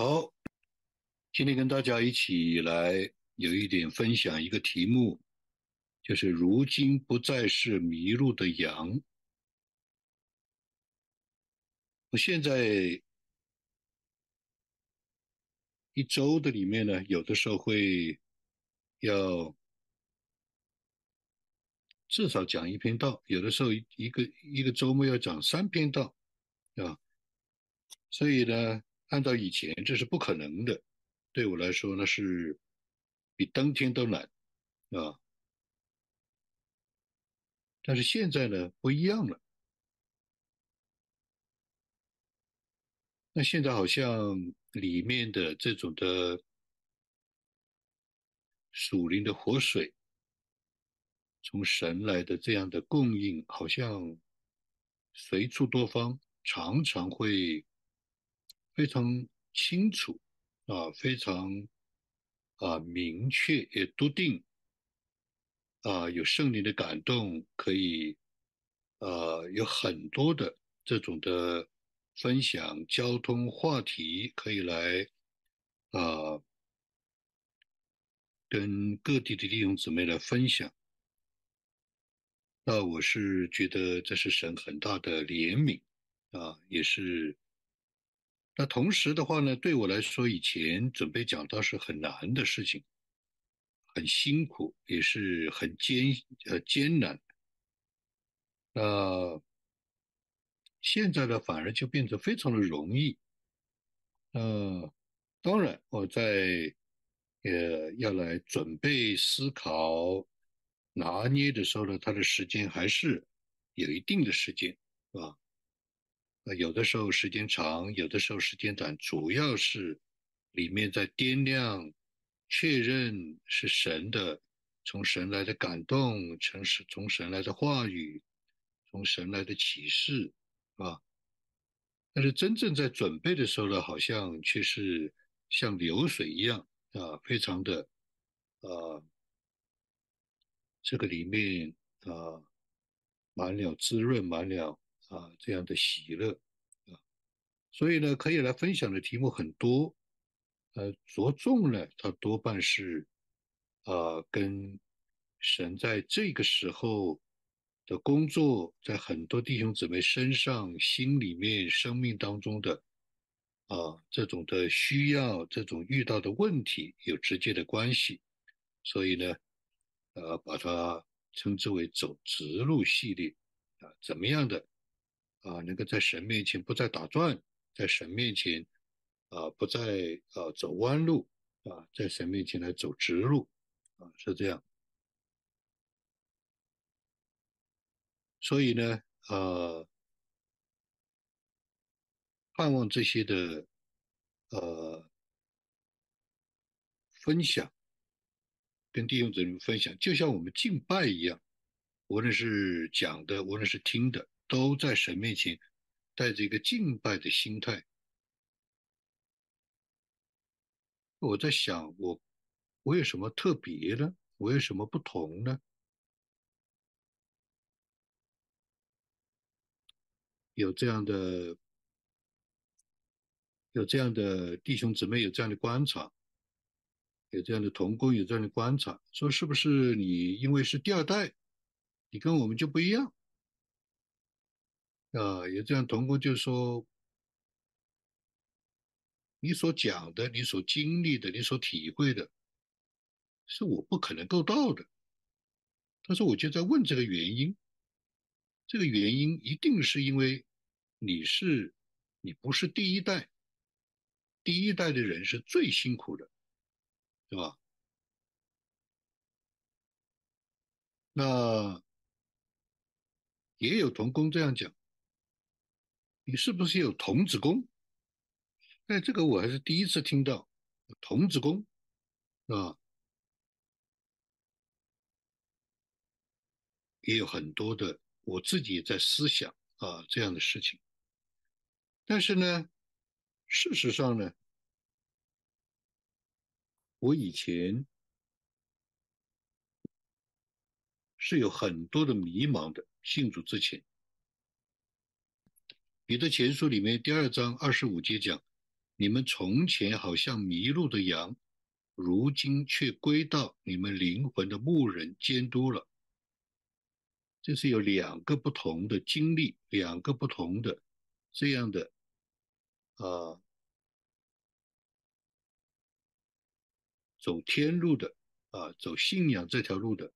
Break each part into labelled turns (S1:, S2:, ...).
S1: 好，今天跟大家一起来有一点分享一个题目，就是如今不再是迷路的羊。我现在一周的里面呢，有的时候会要至少讲一篇道，有的时候一个一个周末要讲三篇道，啊，所以呢。按照以前，这是不可能的。对我来说，那是比登天都难啊。但是现在呢，不一样了。那现在好像里面的这种的属灵的活水，从神来的这样的供应，好像随处多方，常常会。非常清楚啊，非常啊明确也笃定啊，有圣灵的感动，可以啊有很多的这种的分享交通话题，可以来啊跟各地的弟兄姊妹来分享。那我是觉得这是神很大的怜悯啊，也是。那同时的话呢，对我来说，以前准备讲道是很难的事情，很辛苦，也是很艰呃艰难。那现在呢，反而就变得非常的容易。呃，当然我在呃要来准备思考拿捏的时候呢，它的时间还是有一定的时间，是吧？有的时候时间长，有的时候时间短，主要是里面在掂量、确认是神的，从神来的感动，从神从神来的话语，从神来的启示，啊。但是真正在准备的时候呢，好像却是像流水一样啊，非常的啊，这个里面啊，满了滋润，满了。啊，这样的喜乐啊，所以呢，可以来分享的题目很多，呃，着重呢，它多半是啊，跟神在这个时候的工作，在很多弟兄姊妹身上、心里面、生命当中的啊，这种的需要、这种遇到的问题有直接的关系，所以呢，呃，把它称之为走直路系列啊，怎么样的？啊，能够在神面前不再打转，在神面前啊不再啊走弯路啊，在神面前来走直路啊，是这样。所以呢，呃，盼望这些的呃分享，跟弟兄姊妹分享，就像我们敬拜一样，无论是讲的，无论是听的。都在神面前带着一个敬拜的心态。我在想，我我有什么特别呢？我有什么不同呢？有这样的有这样的弟兄姊妹有这样的观察，有这样的同工有这样的观察，说是不是你因为是第二代，你跟我们就不一样？啊，有这样同工就说，你所讲的、你所经历的、你所体会的，是我不可能够到的。他说，我就在问这个原因，这个原因一定是因为你是，你不是第一代，第一代的人是最辛苦的，是吧？那也有同工这样讲。你是不是有童子功？哎，这个我还是第一次听到童子功，啊，也有很多的，我自己也在思想啊这样的事情。但是呢，事实上呢，我以前是有很多的迷茫的，信主之前。彼得前书里面第二章二十五节讲：“你们从前好像迷路的羊，如今却归到你们灵魂的牧人监督了。这是有两个不同的经历，两个不同的这样的啊，走天路的啊，走信仰这条路的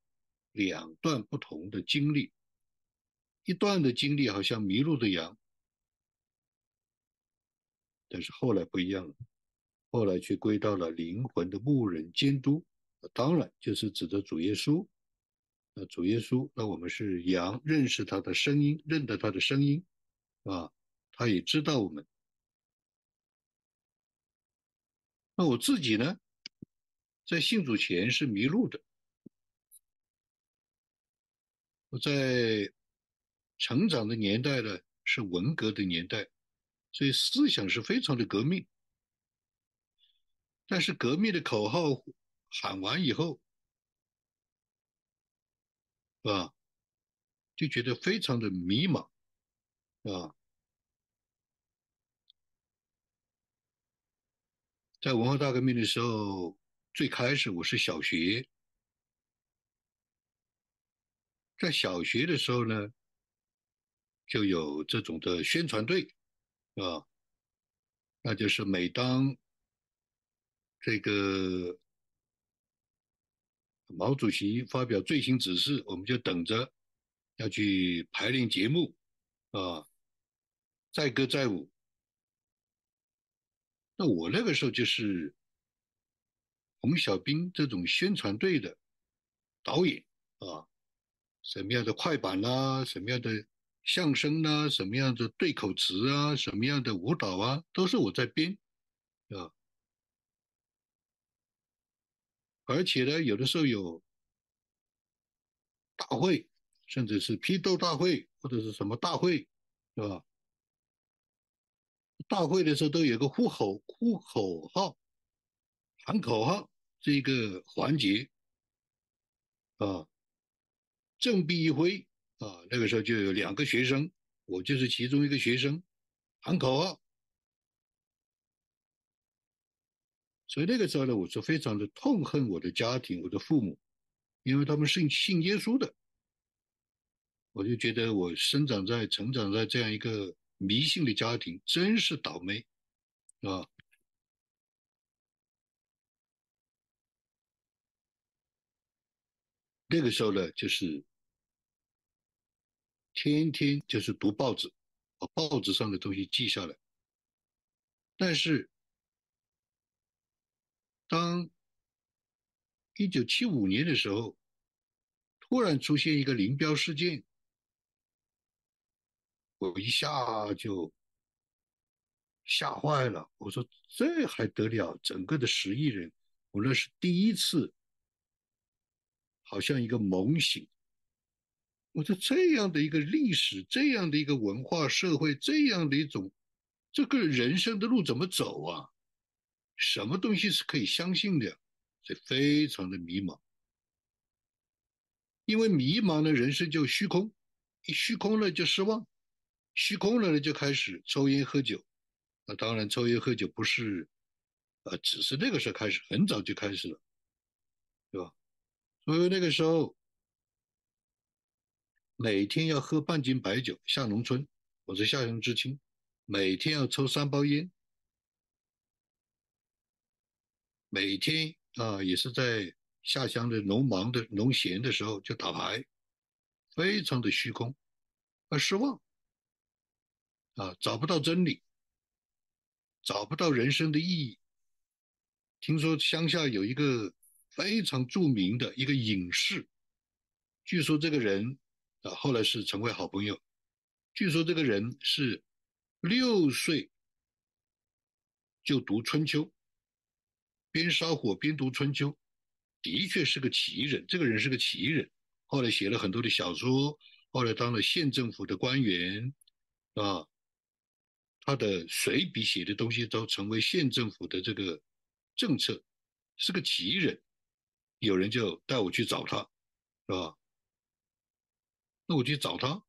S1: 两段不同的经历。一段的经历好像迷路的羊，但是后来不一样了，后来却归到了灵魂的牧人监督，当然就是指的主耶稣。那主耶稣，那我们是羊，认识他的声音，认得他的声音，啊，他也知道我们。那我自己呢，在信主前是迷路的，我在。成长的年代呢是文革的年代，所以思想是非常的革命。但是革命的口号喊完以后，啊，就觉得非常的迷茫，啊，在文化大革命的时候，最开始我是小学，在小学的时候呢。就有这种的宣传队，啊，那就是每当这个毛主席发表最新指示，我们就等着要去排练节目，啊，载歌载舞。那我那个时候就是洪小兵这种宣传队的导演啊，什么样的快板啦，什么样的。相声啊，什么样的对口词啊，什么样的舞蹈啊，都是我在编，啊，而且呢，有的时候有大会，甚至是批斗大会或者是什么大会，是吧？大会的时候都有个呼口呼口号、喊口号这个环节，啊，振臂一挥。啊，那个时候就有两个学生，我就是其中一个学生，喊口号。所以那个时候呢，我是非常的痛恨我的家庭，我的父母，因为他们信信耶稣的，我就觉得我生长在、成长在这样一个迷信的家庭，真是倒霉，啊。那个时候呢，就是。天天就是读报纸，把报纸上的东西记下来。但是，当一九七五年的时候，突然出现一个林彪事件，我一下就吓坏了。我说：“这还得了？整个的十亿人，我那是第一次，好像一个猛醒。”我说这样的一个历史，这样的一个文化社会，这样的一种这个人生的路怎么走啊？什么东西是可以相信的？所以非常的迷茫。因为迷茫的人生就虚空，一虚空了就失望，虚空了呢就开始抽烟喝酒。那当然，抽烟喝酒不是，呃，只是那个时候开始，很早就开始了，对吧？所以那个时候。每天要喝半斤白酒，下农村，我是下乡知青，每天要抽三包烟，每天啊也是在下乡的农忙的农闲的时候就打牌，非常的虚空，啊失望，啊找不到真理，找不到人生的意义。听说乡下有一个非常著名的一个隐士，据说这个人。啊，后来是成为好朋友。据说这个人是六岁就读《春秋》，边烧火边读《春秋》，的确是个奇人。这个人是个奇人，后来写了很多的小说，后来当了县政府的官员，啊，他的随笔写的东西都成为县政府的这个政策，是个奇人。有人就带我去找他，是吧？那我去找他，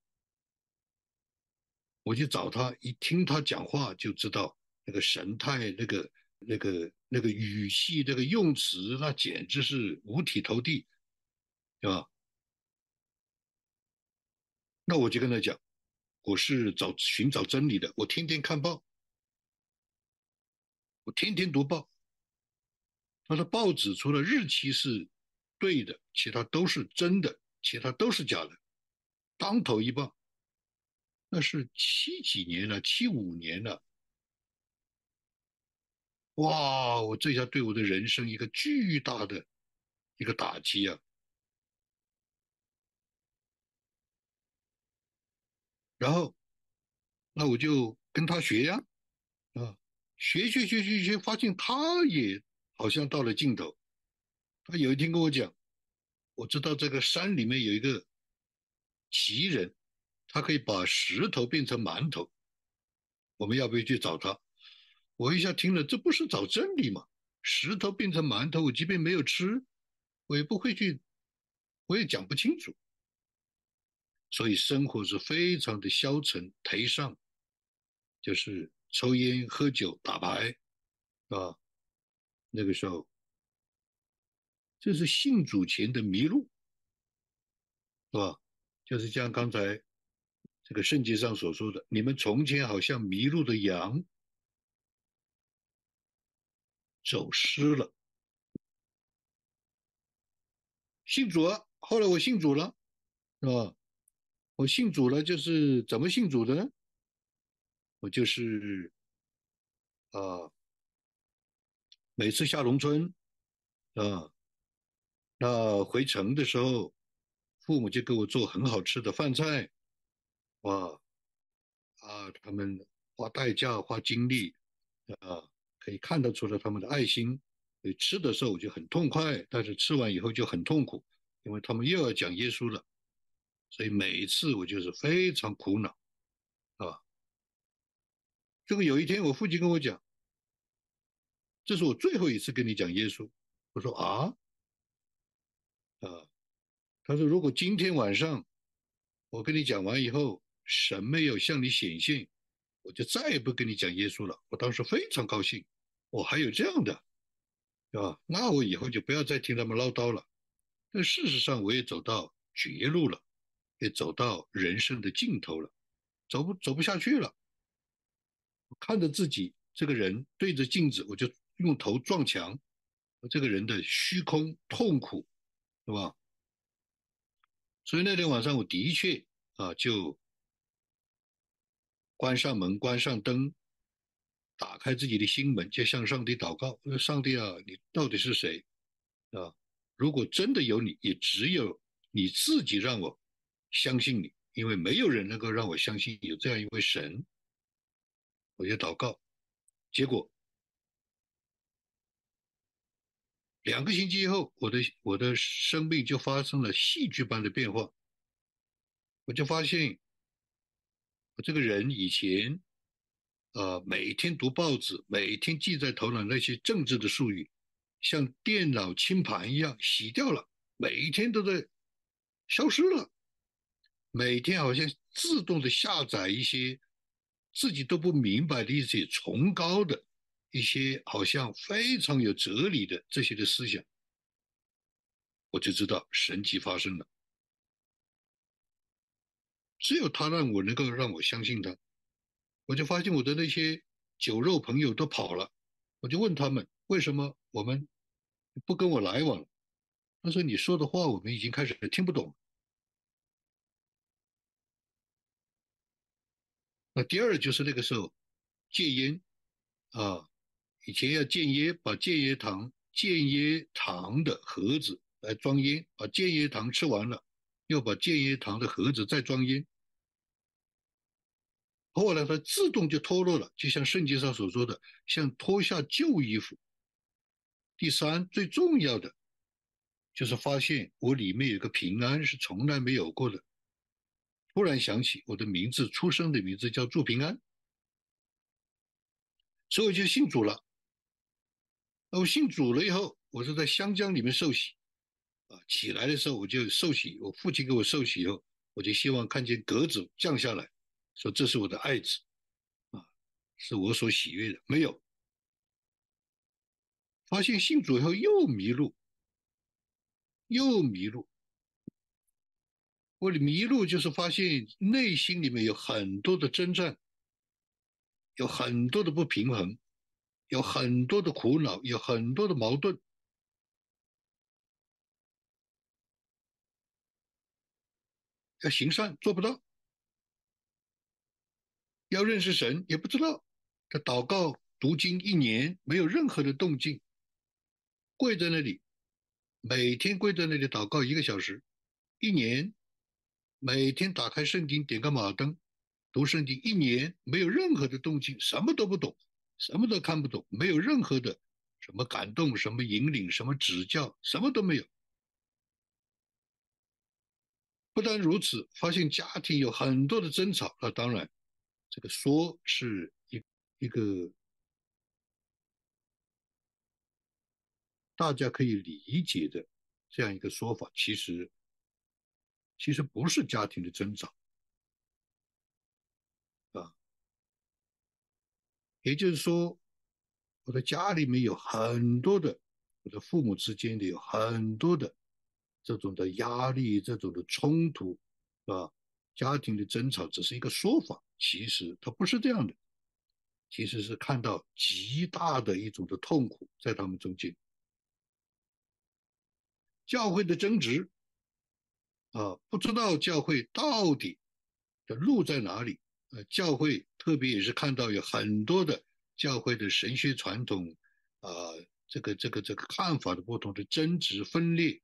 S1: 我去找他，一听他讲话就知道那个神态，那个那个那个语气，那个用词，那简直是五体投地，对吧？那我就跟他讲，我是找寻找真理的，我天天看报，我天天读报。他说报纸除了日期是对的，其他都是真的，其他都是假的，当头一棒。那是七几年了，七五年了。哇！我这下对我的人生一个巨大的一个打击啊！然后，那我就跟他学呀，啊，学学学学学，发现他也好像到了尽头。他有一天跟我讲，我知道这个山里面有一个奇人，他可以把石头变成馒头，我们要不要去找他？我一下听了，这不是找真理吗？石头变成馒头，我即便没有吃，我也不会去，我也讲不清楚。所以生活是非常的消沉颓丧，就是抽烟喝酒打牌，啊，那个时候，这是信主前的迷路，是吧？就是像刚才这个圣经上所说的，你们从前好像迷路的羊，走失了。信主了，后来我信主了，是吧？我信主了，就是怎么信主的呢？我就是啊，每次下农村啊，那回城的时候，父母就给我做很好吃的饭菜，哇啊，他们花代价花精力啊，可以看得出来他们的爱心。所以吃的时候我就很痛快，但是吃完以后就很痛苦，因为他们又要讲耶稣了。所以每一次我就是非常苦恼，啊，这个有一天我父亲跟我讲，这是我最后一次跟你讲耶稣。我说啊，啊，他说如果今天晚上我跟你讲完以后，神没有向你显现，我就再也不跟你讲耶稣了。我当时非常高兴，我还有这样的，对吧？那我以后就不要再听他们唠叨了。但事实上我也走到绝路了。也走到人生的尽头了，走不走不下去了。我看着自己这个人对着镜子，我就用头撞墙。这个人的虚空痛苦，是吧？所以那天晚上，我的确啊，就关上门，关上灯，打开自己的心门，就向上帝祷告：说上帝啊，你到底是谁？啊，如果真的有你，也只有你自己让我。相信你，因为没有人能够让我相信有这样一位神。我就祷告，结果两个星期以后，我的我的生命就发生了戏剧般的变化。我就发现，我这个人以前，呃，每天读报纸，每天记在头脑那些政治的术语，像电脑清盘一样洗掉了，每一天都在消失了。每天好像自动的下载一些自己都不明白的一些崇高的、一些好像非常有哲理的这些的思想，我就知道神迹发生了。只有他让我能够让我相信他，我就发现我的那些酒肉朋友都跑了，我就问他们为什么我们不跟我来往？他说你说的话我们已经开始听不懂。那第二就是那个时候戒烟啊，以前要戒烟，把戒烟糖、戒烟糖的盒子来装烟，把戒烟糖吃完了，又把戒烟糖的盒子再装烟。后来它自动就脱落了，就像圣经上所说的，像脱下旧衣服。第三，最重要的就是发现我里面有个平安是从来没有过的。突然想起我的名字，出生的名字叫祝平安，所以就信主了。我信主了以后，我是在湘江里面受洗，啊，起来的时候我就受洗，我父亲给我受洗以后，我就希望看见格子降下来，说这是我的爱子，啊，是我所喜悦的，没有。发现信主以后又迷路，又迷路。我的迷路就是发现内心里面有很多的征战，有很多的不平衡，有很多的苦恼，有很多的矛盾。要行善做不到，要认识神也不知道。他祷告读经一年没有任何的动静，跪在那里，每天跪在那里祷告一个小时，一年，每天打开圣经点个马灯，读圣经一年没有任何的动静，什么都不懂，什么都看不懂，没有任何的什么感动、什么引领、什么指教，什么都没有。不但如此，发现家庭有很多的争吵。那当然，这个说是一一个大家可以理解的这样一个说法，其实其实不是家庭的争吵也就是说，我的家里面有很多的，我的父母之间的有很多的。这种的压力，这种的冲突，是吧？家庭的争吵只是一个说法，其实它不是这样的，其实是看到极大的一种的痛苦在他们中间。教会的争执，啊，不知道教会到底的路在哪里？呃，教会特别也是看到有很多的教会的神学传统，啊，这个这个这个看法的不同的争执分裂。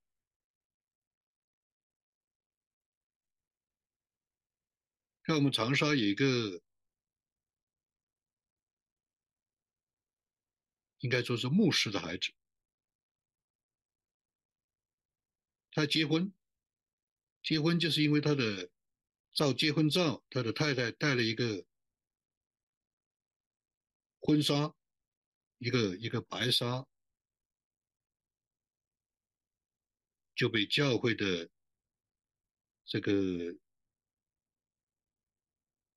S1: 像我们长沙有一个，应该说是牧师的孩子，他结婚，结婚就是因为他的照结婚照，他的太太带了一个婚纱，一个一个白纱，就被教会的这个。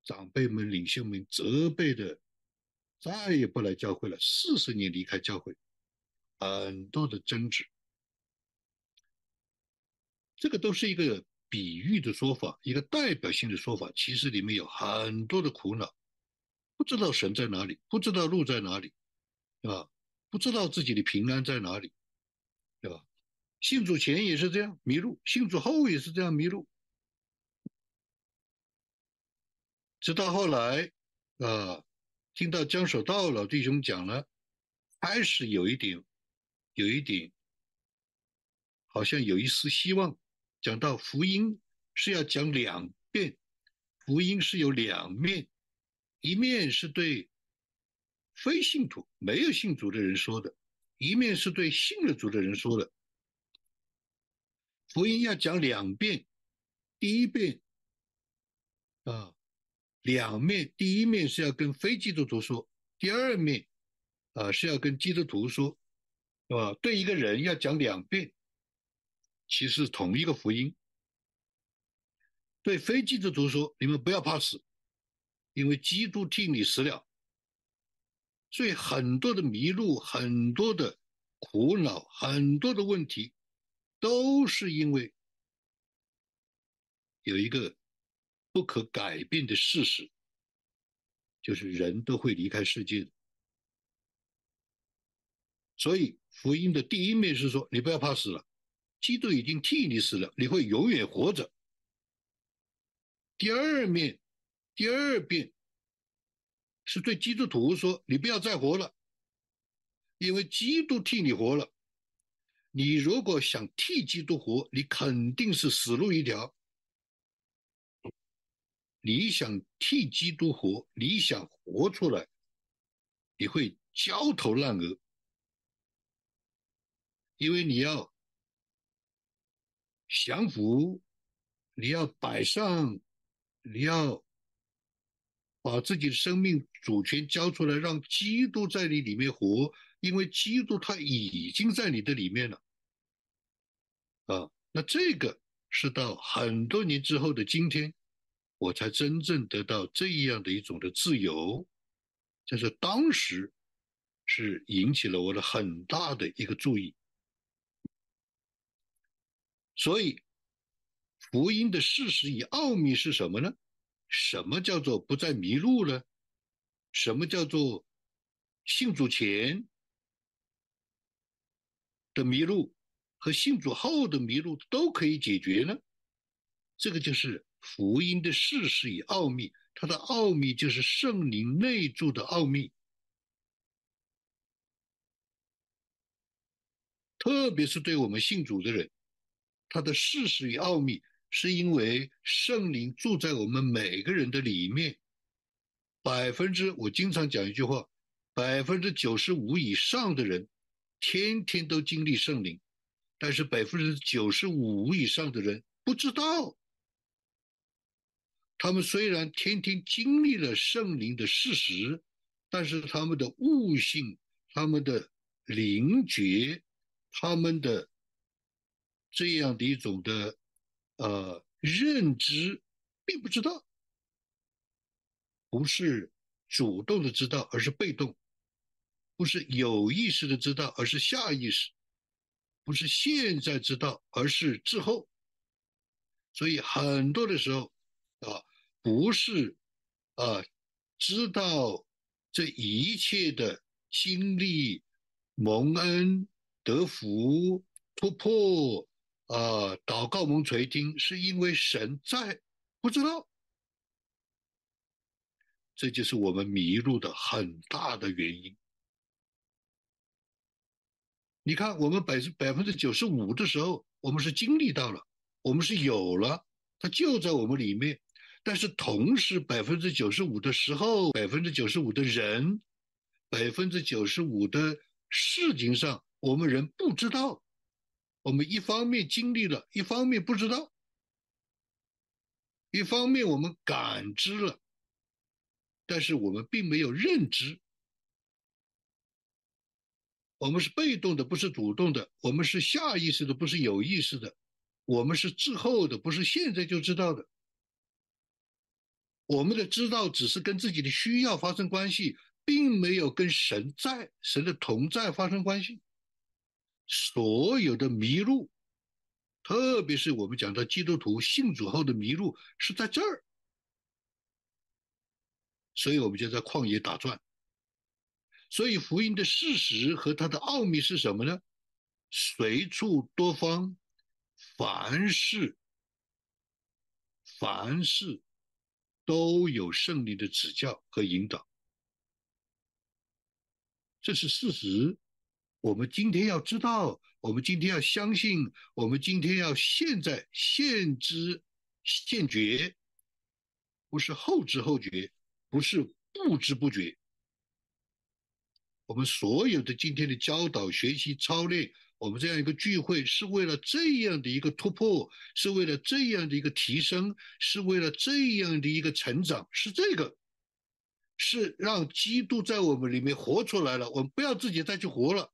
S1: 长辈们、领袖们责备的，再也不来教会了。四十年离开教会，很多的争执，这个都是一个比喻的说法，一个代表性的说法。其实里面有很多的苦恼，不知道神在哪里，不知道路在哪里，啊？不知道自己的平安在哪里，对吧？信主前也是这样迷路，信主后也是这样迷路。直到后来，啊，听到江守道老弟兄讲了，开始有一点，有一点，好像有一丝希望。讲到福音是要讲两遍，福音是有两面，一面是对非信徒、没有信主的人说的，一面是对信了主的人说的。福音要讲两遍，第一遍，啊。两面，第一面是要跟非基督徒说，第二面，啊是要跟基督徒说，是吧？对一个人要讲两遍，其实同一个福音。对非基督徒说，你们不要怕死，因为基督替你死了。所以很多的迷路，很多的苦恼，很多的问题，都是因为有一个。不可改变的事实，就是人都会离开世界。所以福音的第一面是说，你不要怕死了，基督已经替你死了，你会永远活着。第二面，第二遍是对基督徒说，你不要再活了，因为基督替你活了。你如果想替基督活，你肯定是死路一条。你想替基督活，你想活出来，你会焦头烂额，因为你要降服，你要摆上，你要把自己的生命主权交出来，让基督在你里面活，因为基督他已经在你的里面了，啊，那这个是到很多年之后的今天。我才真正得到这样的一种的自由，这是当时是引起了我的很大的一个注意。所以，福音的事实与奥秘是什么呢？什么叫做不再迷路呢？什么叫做信主前的迷路和信主后的迷路都可以解决呢？这个就是福音的事实与奥秘，它的奥秘就是圣灵内住的奥秘，特别是对我们信主的人。它的事实与奥秘，是因为圣灵住在我们每个人的里面。百分之，我经常讲一句话，百分之九十五以上的人，天天都经历圣灵，但是百分之九十五以上的人不知道。他们虽然天天经历了圣灵的事实，但是他们的悟性、他们的灵觉、他们的。这样的一种的呃认知，并不知道，不是主动的知道，而是被动；不是有意识的知道，而是下意识；不是现在知道，而是之后。所以很多的时候啊，不是啊知道这一切的经历、蒙恩、得福、突破。啊，祷告蒙垂听，是因为神在，不知道，这就是我们迷路的很大的原因。你看，我们百百分之九十五的时候，我们是经历到了，我们是有了，它就在我们里面。但是同时，百分之九十五的时候，百分之九十五的人，百分之九十五的事情上，我们人不知道。我们一方面经历了，一方面不知道；一方面我们感知了，但是我们并没有认知。我们是被动的，不是主动的；我们是下意识的，不是有意识的；我们是滞后的，不是现在就知道的。我们的知道只是跟自己的需要发生关系，并没有跟神在、神的同在发生关系。所有的迷路，特别是我们讲到基督徒信主后的迷路，是在这儿。所以我们就在旷野打转。所以福音的事实和它的奥秘是什么呢？随处多方，凡事，凡事都有胜利的指教和引导，这是事实。我们今天要知道，我们今天要相信，我们今天要现在现知现觉，不是后知后觉，不是不知不觉。我们所有的今天的教导、学习、操练，我们这样一个聚会，是为了这样的一个突破，是为了这样的一个提升，是为了这样的一个成长，是这个，是让基督在我们里面活出来了。我们不要自己再去活了。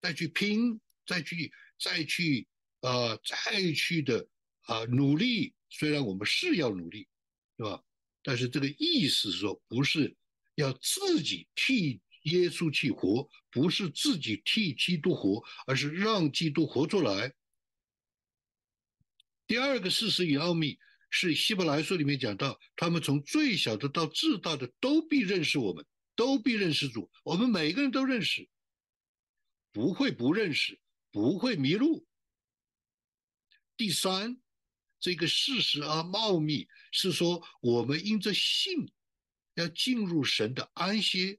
S1: 再去拼，再去，再去，呃，再去的啊，努力。虽然我们是要努力，是吧？但是这个意思是说，不是要自己替耶稣去活，不是自己替基督活，而是让基督活出来。第二个事实与奥秘是希伯来书里面讲到，他们从最小的到至大的都必认识我们，都必认识主，我们每个人都认识。不会不认识，不会迷路。第三，这个事实啊，茂密是说，我们因着信，要进入神的安歇，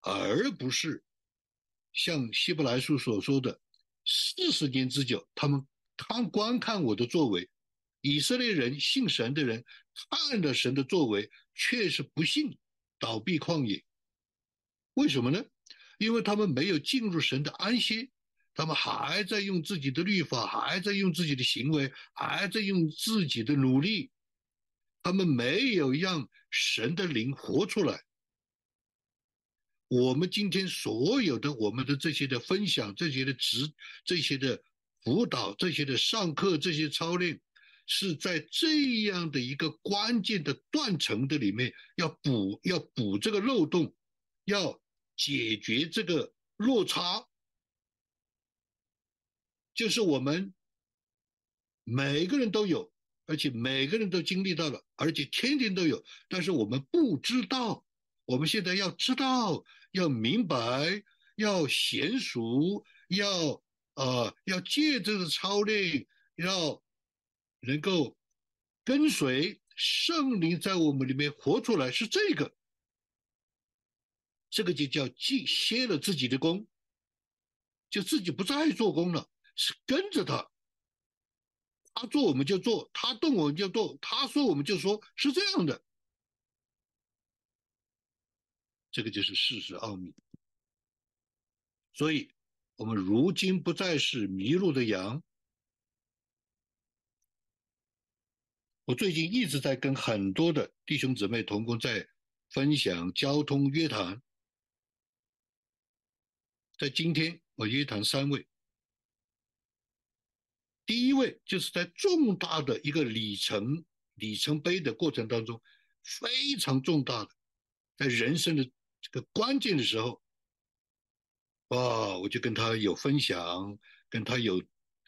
S1: 而不是像希伯来书所说的四十年之久，他们看观看我的作为。以色列人信神的人看了神的作为，却是不信，倒闭旷野。为什么呢？因为他们没有进入神的安息，他们还在用自己的律法，还在用自己的行为，还在用自己的努力，他们没有让神的灵活出来。我们今天所有的我们的这些的分享，这些的指，这些的辅导，这些的上课，这些操练，是在这样的一个关键的断层的里面，要补要补这个漏洞。要解决这个落差，就是我们每个人都有，而且每个人都经历到了，而且天天都有，但是我们不知道。我们现在要知道，要明白，要娴熟，要呃，要借这个操练，要能够跟随圣灵在我们里面活出来，是这个。这个就叫既歇了自己的功，就自己不再做工了，是跟着他，他做我们就做，他动我们就动，他说我们就说，是这样的。这个就是事实奥秘。所以，我们如今不再是迷路的羊。我最近一直在跟很多的弟兄姊妹同工在分享交通约谈。在今天，我约谈三位。第一位就是在重大的一个里程里程碑的过程当中，非常重大的，在人生的这个关键的时候，啊，我就跟他有分享，跟他有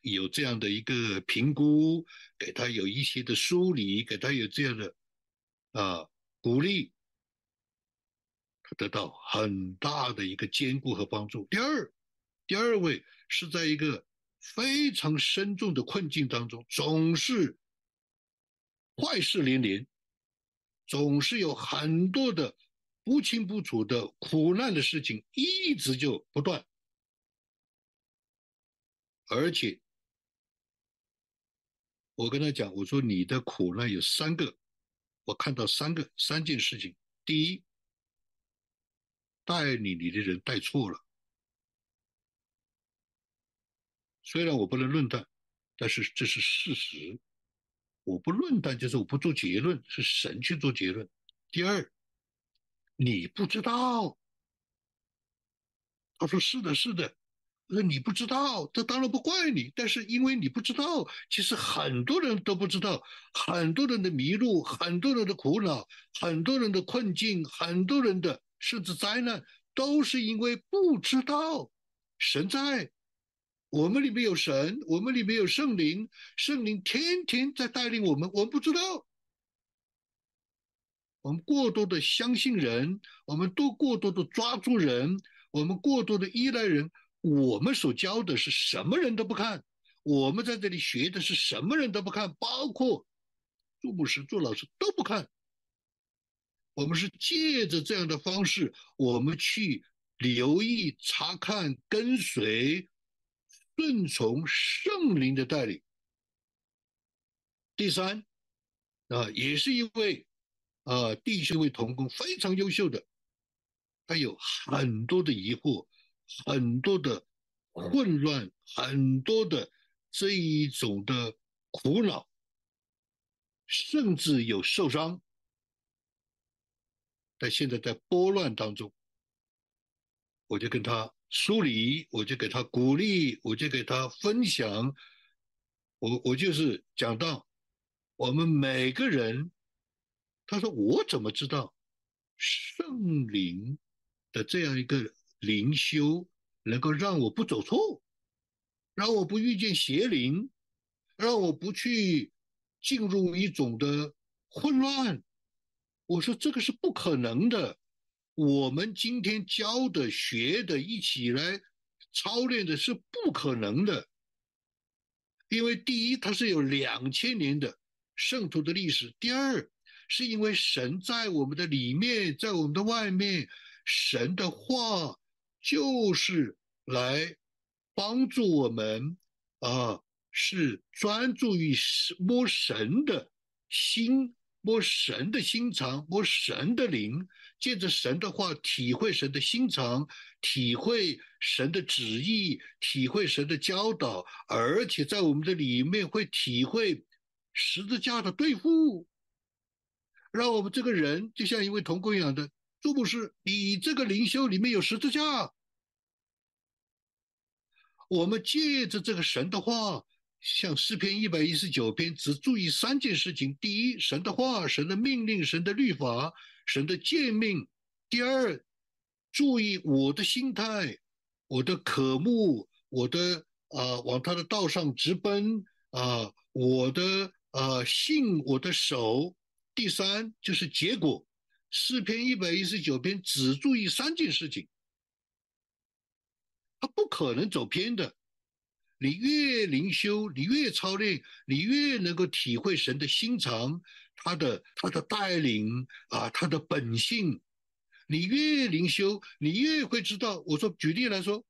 S1: 有这样的一个评估，给他有一些的梳理，给他有这样的啊鼓励。他得到很大的一个兼顾和帮助。第二，第二位是在一个非常深重的困境当中，总是坏事连连，总是有很多的不清不楚的苦难的事情，一直就不断，而且我跟他讲，我说你的苦难有三个，我看到三个三件事情，第一。带你你的人带错了，虽然我不能论断，但是这是事实。我不论断，就是我不做结论，是神去做结论。第二，你不知道。他说是的，是的。那你不知道，这当然不怪你。但是因为你不知道，其实很多人都不知道，很多人的迷路，很多人的苦恼，很多人的困境，很多人的。甚至灾难都是因为不知道神在我们里面有神，我们里面有圣灵，圣灵天天在带领我们，我们不知道。我们过多的相信人，我们都过多的抓住人，我们过多的依赖人。我们所教的是什么人都不看，我们在这里学的是什么人都不看，包括做牧师、做老师都不看。我们是借着这样的方式，我们去留意、查看、跟随、顺从圣灵的带领。第三，啊，也是一位啊弟兄、位同工，非常优秀的，他有很多的疑惑，很多的混乱，很多的这一种的苦恼，甚至有受伤。但现在在波乱当中，我就跟他梳理，我就给他鼓励，我就给他分享。我我就是讲到我们每个人，他说我怎么知道圣灵的这样一个灵修能够让我不走错，让我不遇见邪灵，让我不去进入一种的混乱。我说这个是不可能的，我们今天教的、学的，一起来操练的是不可能的。因为第一，它是有两千年的圣徒的历史；第二，是因为神在我们的里面，在我们的外面，神的话就是来帮助我们啊，是专注于摸神的心。摸神的心肠，摸神的灵，借着神的话体会神的心肠，体会神的旨意，体会神的教导，而且在我们的里面会体会十字架的对付，让我们这个人就像一位童工一样的，朱牧师，你这个灵修里面有十字架，我们借着这个神的话。像诗篇一百一十九篇，只注意三件事情：第一，神的话、神的命令、神的律法、神的诫命；第二，注意我的心态，我的渴慕，我的啊往他的道上直奔啊，我的啊信，我的手。第三就是结果，诗篇一百一十九篇只注意三件事情，他不可能走偏的。你越灵修，你越操练，你越能够体会神的心肠，他的他的带领啊，他的本性。你越灵修，你越会知道。我说举例来说，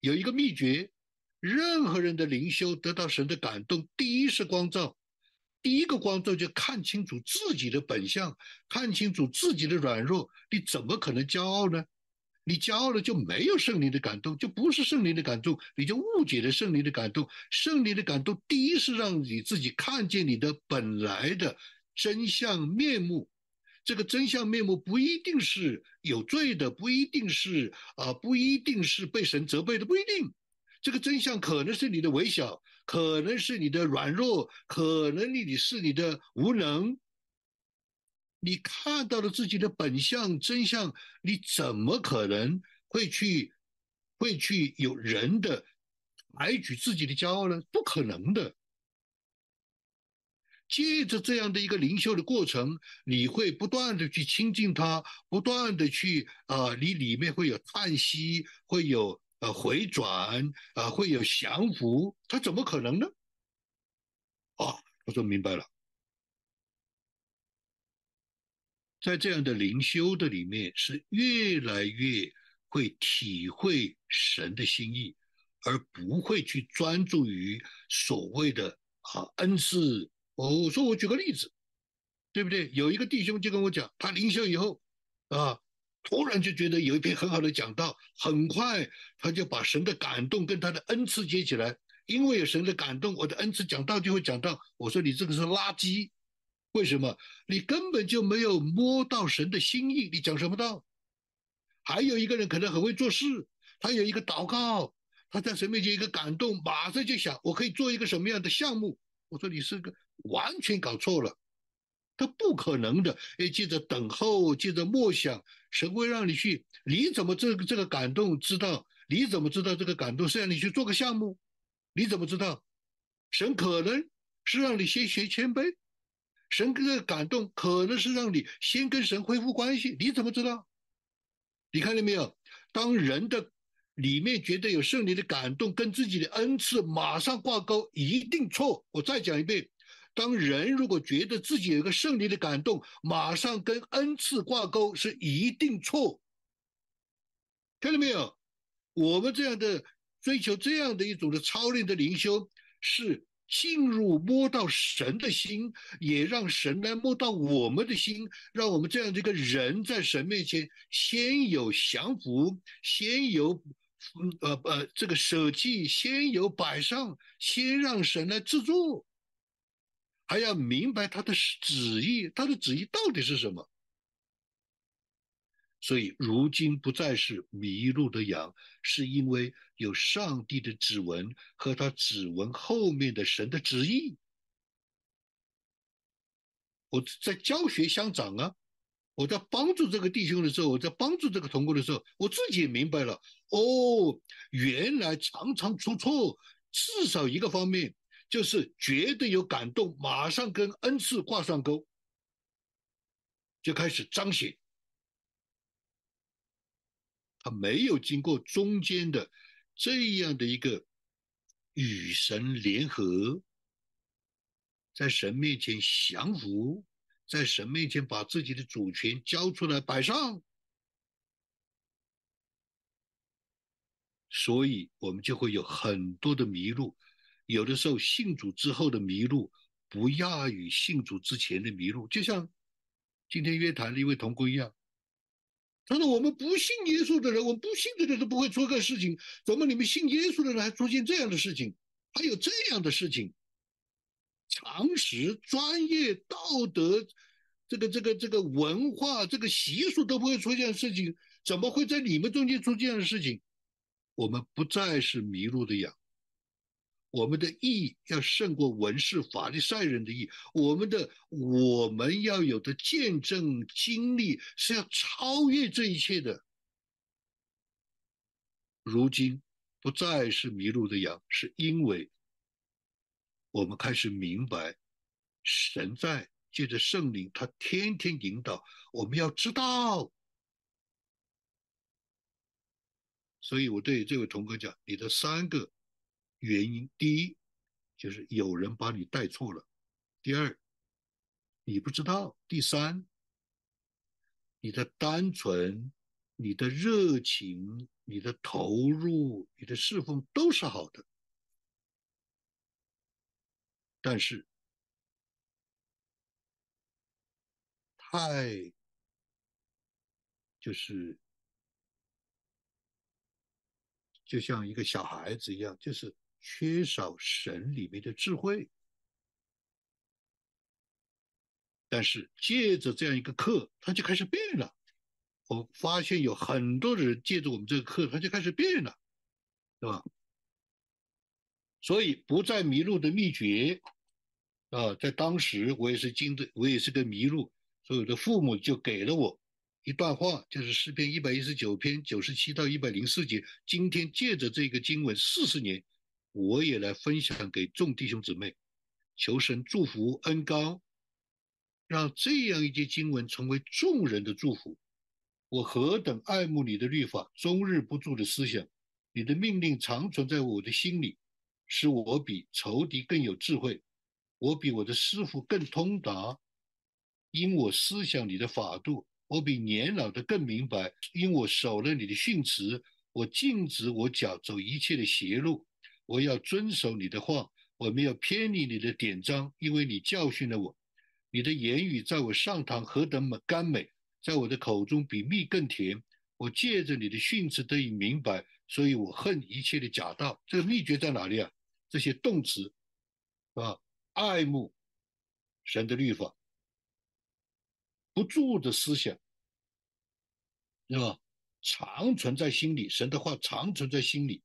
S1: 有一个秘诀：任何人的灵修得到神的感动，第一是光照。第一个光照就看清楚自己的本相，看清楚自己的软弱，你怎么可能骄傲呢？你骄傲了就没有圣灵的感动，就不是圣灵的感动，你就误解了圣灵的感动。圣灵的感动，第一是让你自己看见你的本来的真相面目，这个真相面目不一定是有罪的，不一定是啊，不一定是被神责备的，不一定。这个真相可能是你的微小，可能是你的软弱，可能你是你的无能。你看到了自己的本相真相，你怎么可能会去会去有人的抬举自己的骄傲呢？不可能的。借着这样的一个灵修的过程，你会不断的去亲近他，不断的去啊，你里面会有叹息，会有。呃，回转啊，会有降服，他怎么可能呢？啊，我说明白了，在这样的灵修的里面，是越来越会体会神的心意，而不会去专注于所谓的啊恩赐。我说我举个例子，对不对？有一个弟兄就跟我讲，他灵修以后啊。突然就觉得有一篇很好的讲道，很快他就把神的感动跟他的恩赐接起来。因为有神的感动，我的恩赐讲道就会讲到。我说你这个是垃圾，为什么？你根本就没有摸到神的心意，你讲什么道？还有一个人可能很会做事，他有一个祷告，他在神面前一个感动，马上就想我可以做一个什么样的项目。我说你是个完全搞错了。他不可能的，哎，接着等候，接着默想，神会让你去。你怎么这个这个感动知道？你怎么知道这个感动是让你去做个项目？你怎么知道？神可能是让你先学谦卑，神这个感动可能是让你先跟神恢复关系。你怎么知道？你看见没有？当人的里面觉得有圣灵的感动，跟自己的恩赐马上挂钩，一定错。我再讲一遍。当人如果觉得自己有一个胜利的感动，马上跟恩赐挂钩，是一定错。看到没有？我们这样的追求，这样的一种的操练的灵修，是进入摸到神的心，也让神来摸到我们的心，让我们这样的一个人在神面前先有降服，先有呃呃这个舍弃，先有摆上，先让神来制作。还要明白他的旨意，他的旨意到底是什么？所以如今不再是迷路的羊，是因为有上帝的指纹和他指纹后面的神的旨意。我在教学相长啊，我在帮助这个弟兄的时候，我在帮助这个同工的时候，我自己也明白了。哦，原来常常出错，至少一个方面。就是觉得有感动，马上跟恩赐挂上钩，就开始彰显。他没有经过中间的这样的一个与神联合，在神面前降服，在神面前把自己的主权交出来摆上，所以我们就会有很多的迷路。有的时候信主之后的迷路不亚于信主之前的迷路，就像今天约谈的一位同工一样。他说：“我们不信耶稣的人，我们不信的人都不会出个事情，怎么你们信耶稣的人还出现这样的事情？还有这样的事情？常识、专业、道德，这个、这个、这个文化、这个习俗都不会出现事情，怎么会在你们中间出这样的事情？我们不再是迷路的羊。”我们的义要胜过文士法利赛人的义，我们的我们要有的见证经历是要超越这一切的。如今不再是迷路的羊，是因为我们开始明白，神在借着圣灵，他天天引导我们要知道。所以我对这位同哥讲，你的三个。原因第一就是有人把你带错了，第二你不知道，第三你的单纯、你的热情、你的投入、你的侍奉都是好的，但是太就是就像一个小孩子一样，就是。缺少神里面的智慧，但是借着这样一个课，他就开始变了。我发现有很多人借着我们这个课，他就开始变了，对吧？所以不再迷路的秘诀啊，在当时我也是经的，我也是个迷路，所以我的父母就给了我一段话，就是诗篇一百一十九篇九十七到一百零四节。今天借着这个经文四十年。我也来分享给众弟兄姊妹，求神祝福恩高，让这样一节经文成为众人的祝福。我何等爱慕你的律法，终日不住的思想，你的命令常存在我的心里，使我比仇敌更有智慧，我比我的师傅更通达，因我思想你的法度，我比年老的更明白，因我守了你的训词，我禁止我脚走一切的邪路。我要遵守你的话，我没有偏离你的典章，因为你教训了我。你的言语在我上堂何等美甘美，在我的口中比蜜更甜。我借着你的训斥得以明白，所以我恨一切的假道。这个秘诀在哪里啊？这些动词，啊，爱慕神的律法，不住的思想，是吧？常存在心里，神的话常存在心里，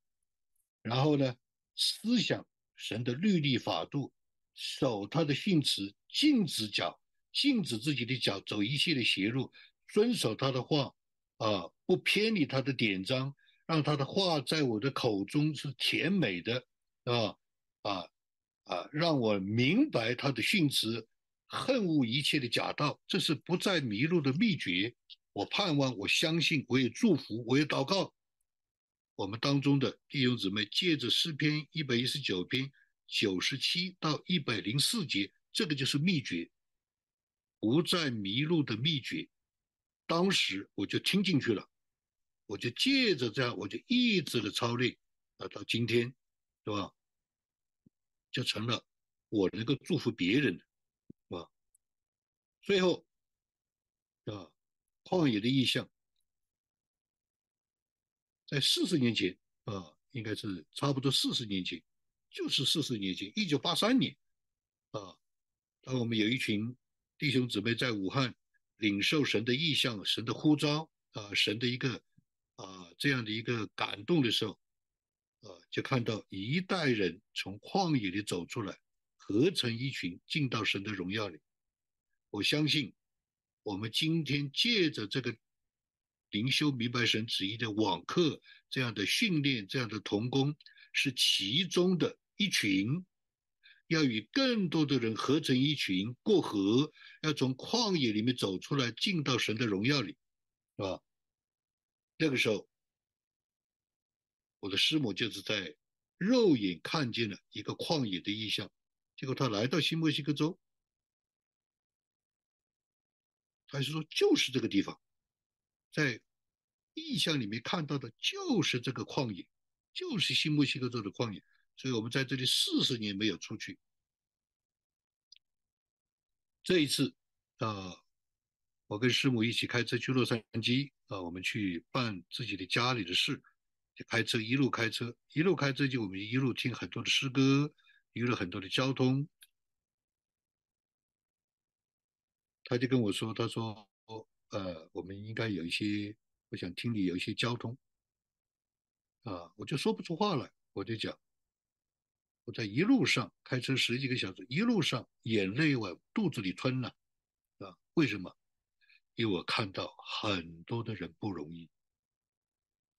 S1: 然后呢？思想神的律例法度，守他的训词，禁止脚，禁止自己的脚走一切的邪路，遵守他的话，啊，不偏离他的典章，让他的话在我的口中是甜美的，啊啊啊，让我明白他的训词，恨恶一切的假道，这是不再迷路的秘诀。我盼望，我相信，我也祝福，我也祷告。我们当中的弟兄姊妹，借着诗篇一百一十九篇九十七到一百零四节，这个就是秘诀，不再迷路的秘诀。当时我就听进去了，我就借着这样，我就一直的操练，啊，到今天，是吧？就成了我能够祝福别人的，是吧？最后，啊，旷野的意象。在四十年前啊，应该是差不多四十年前，就是四十年前，一九八三年啊，当我们有一群弟兄姊妹在武汉领受神的意象、神的呼召啊、神的一个啊这样的一个感动的时候啊，就看到一代人从旷野里走出来，合成一群进到神的荣耀里。我相信我们今天借着这个。灵修明白神旨意的网课，这样的训练，这样的童工，是其中的一群。要与更多的人合成一群，过河，要从旷野里面走出来，进到神的荣耀里，是吧？那个时候，我的师母就是在肉眼看见了一个旷野的意象，结果他来到新墨西哥州，他是说就是这个地方。在意象里面看到的就是这个旷野，就是新墨西哥州的旷野，所以我们在这里四十年没有出去。这一次啊，我跟师母一起开车去洛杉矶啊，我们去办自己的家里的事，就开车一路开车，一路开车就我们一路听很多的诗歌，一路很多的交通。他就跟我说，他说。呃，我们应该有一些，我想听你有一些交通，啊，我就说不出话来，我就讲，我在一路上开车十几个小时，一路上眼泪往肚子里吞了，啊，为什么？因为我看到很多的人不容易，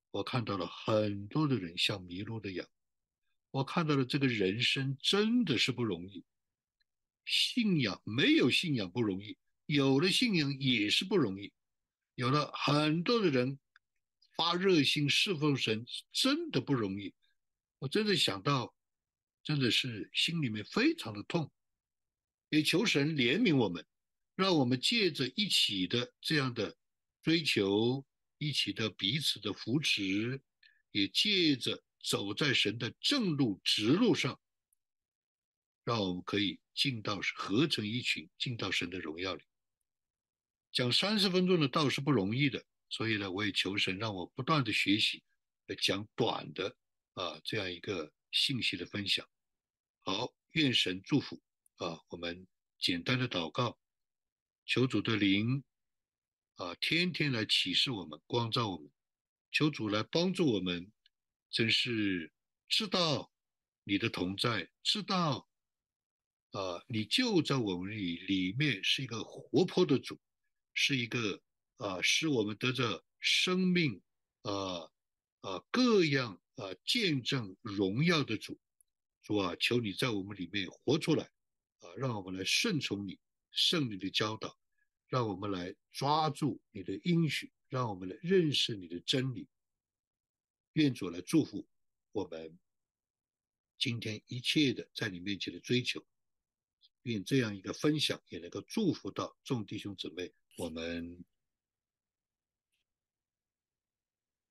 S1: 我看到了很多的人像迷路的羊，我看到了这个人生真的是不容易。信仰没有信仰不容易，有了信仰也是不容易。有了很多的人发热心侍奉神，真的不容易。我真的想到，真的是心里面非常的痛，也求神怜悯我们，让我们借着一起的这样的追求，一起的彼此的扶持，也借着走在神的正路直路上，让我们可以。进到合成一群，进到神的荣耀里。讲三十分钟的道是不容易的，所以呢，我也求神让我不断的学习，来讲短的啊这样一个信息的分享。好，愿神祝福啊！我们简单的祷告，求主的灵啊，天天来启示我们，光照我们，求主来帮助我们，真是知道你的同在，知道。啊，你就在我们里里面是一个活泼的主，是一个啊，使我们得着生命啊啊各样啊见证荣耀的主，主啊，求你在我们里面活出来啊，让我们来顺从你圣灵的教导，让我们来抓住你的应许，让我们来认识你的真理。愿主来祝福我们今天一切的在你面前的追求。愿这样一个分享也能够祝福到众弟兄姊妹。我们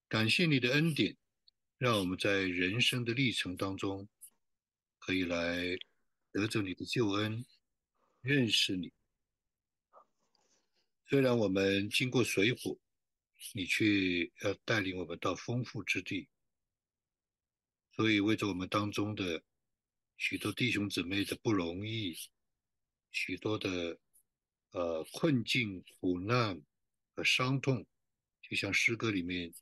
S1: 感谢你的恩典，让我们在人生的历程当中可以来得着你的救恩，认识你。虽然我们经过水火，你却要带领我们到丰富之地。所以为着我们当中的许多弟兄姊妹的不容易。许多的呃困境、苦难和伤痛，就像诗歌里面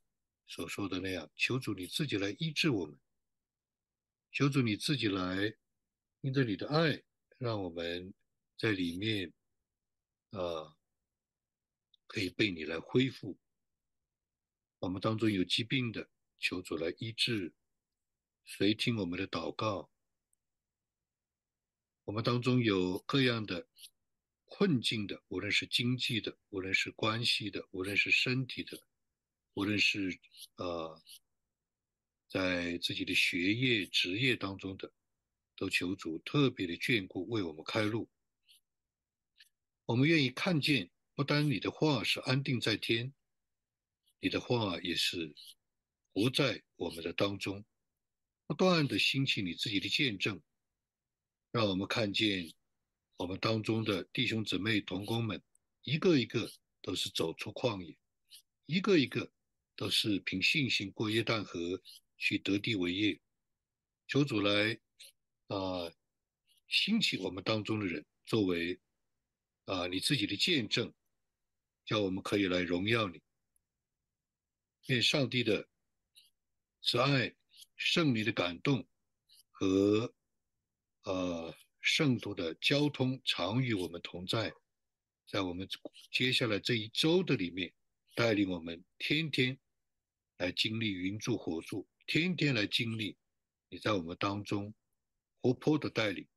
S1: 所说的那样，求主你自己来医治我们，求主你自己来，因着你的爱，让我们在里面啊可以被你来恢复。我们当中有疾病的，求主来医治，谁听我们的祷告？我们当中有各样的困境的，无论是经济的，无论是关系的，无论是身体的，无论是呃在自己的学业、职业当中的，都求主特别的眷顾，为我们开路。我们愿意看见，不单你的话是安定在天，你的话也是活在我们的当中，不断的兴起你自己的见证。让我们看见我们当中的弟兄姊妹同工们，一个一个都是走出旷野，一个一个都是凭信心过约旦河去得地为业。求主来啊兴起我们当中的人，作为啊你自己的见证，叫我们可以来荣耀你。愿上帝的慈爱、圣灵的感动和。呃，圣徒的交通常与我们同在，在我们接下来这一周的里面，带领我们天天来经历云柱火柱，天天来经历你在我们当中活泼的带领。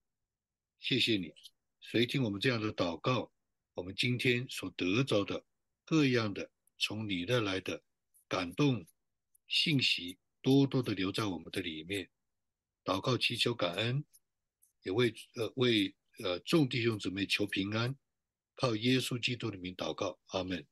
S1: 谢谢你，谁听我们这样的祷告，我们今天所得着的各样的从你那来的感动信息，多多的留在我们的里面。祷告祈求感恩。也为呃为呃众弟兄姊妹求平安，靠耶稣基督的名祷告，阿门。